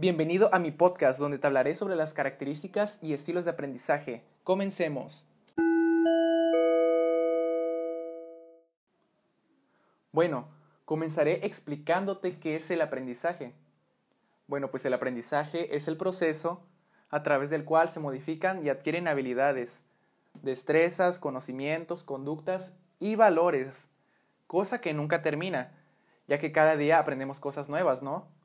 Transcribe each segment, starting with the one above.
Bienvenido a mi podcast donde te hablaré sobre las características y estilos de aprendizaje. Comencemos. Bueno, comenzaré explicándote qué es el aprendizaje. Bueno, pues el aprendizaje es el proceso a través del cual se modifican y adquieren habilidades, destrezas, conocimientos, conductas y valores, cosa que nunca termina, ya que cada día aprendemos cosas nuevas, ¿no?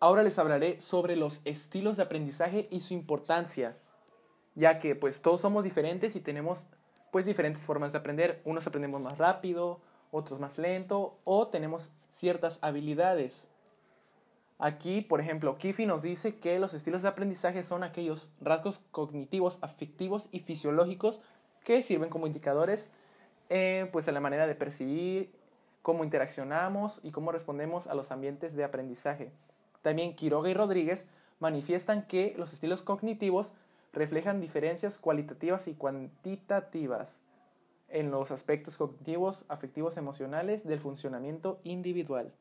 Ahora les hablaré sobre los estilos de aprendizaje y su importancia, ya que pues todos somos diferentes y tenemos pues diferentes formas de aprender. Unos aprendemos más rápido, otros más lento o tenemos ciertas habilidades. Aquí, por ejemplo, Kiffy nos dice que los estilos de aprendizaje son aquellos rasgos cognitivos, afectivos y fisiológicos que sirven como indicadores eh, pues a la manera de percibir, cómo interaccionamos y cómo respondemos a los ambientes de aprendizaje. También Quiroga y Rodríguez manifiestan que los estilos cognitivos reflejan diferencias cualitativas y cuantitativas en los aspectos cognitivos, afectivos, emocionales del funcionamiento individual.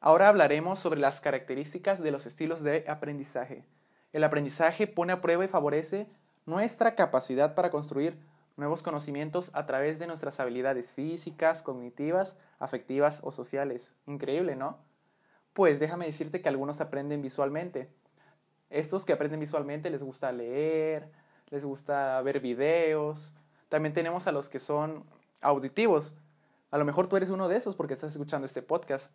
Ahora hablaremos sobre las características de los estilos de aprendizaje. El aprendizaje pone a prueba y favorece nuestra capacidad para construir nuevos conocimientos a través de nuestras habilidades físicas, cognitivas, afectivas o sociales. Increíble, ¿no? Pues déjame decirte que algunos aprenden visualmente. Estos que aprenden visualmente les gusta leer, les gusta ver videos. También tenemos a los que son auditivos. A lo mejor tú eres uno de esos porque estás escuchando este podcast.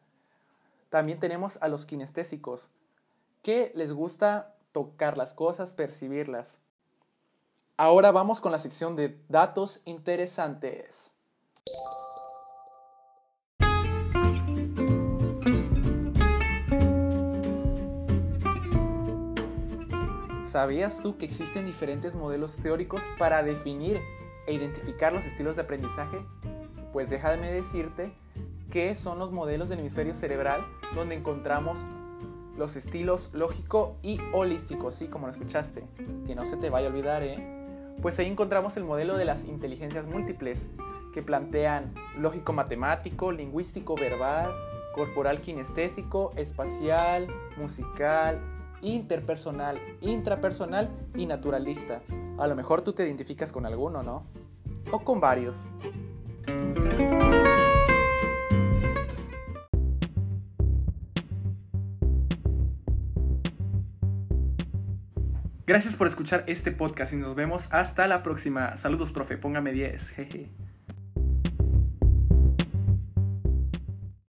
También tenemos a los kinestésicos, que les gusta tocar las cosas, percibirlas. Ahora vamos con la sección de datos interesantes. ¿Sabías tú que existen diferentes modelos teóricos para definir e identificar los estilos de aprendizaje? Pues déjame decirte que son los modelos del hemisferio cerebral donde encontramos los estilos lógico y holístico, sí, como lo escuchaste. Que no se te vaya a olvidar, ¿eh? Pues ahí encontramos el modelo de las inteligencias múltiples, que plantean lógico matemático, lingüístico verbal, corporal kinestésico, espacial, musical, interpersonal, intrapersonal y naturalista. A lo mejor tú te identificas con alguno, ¿no? O con varios. Gracias por escuchar este podcast y nos vemos hasta la próxima. Saludos, profe. Póngame 10. Jeje.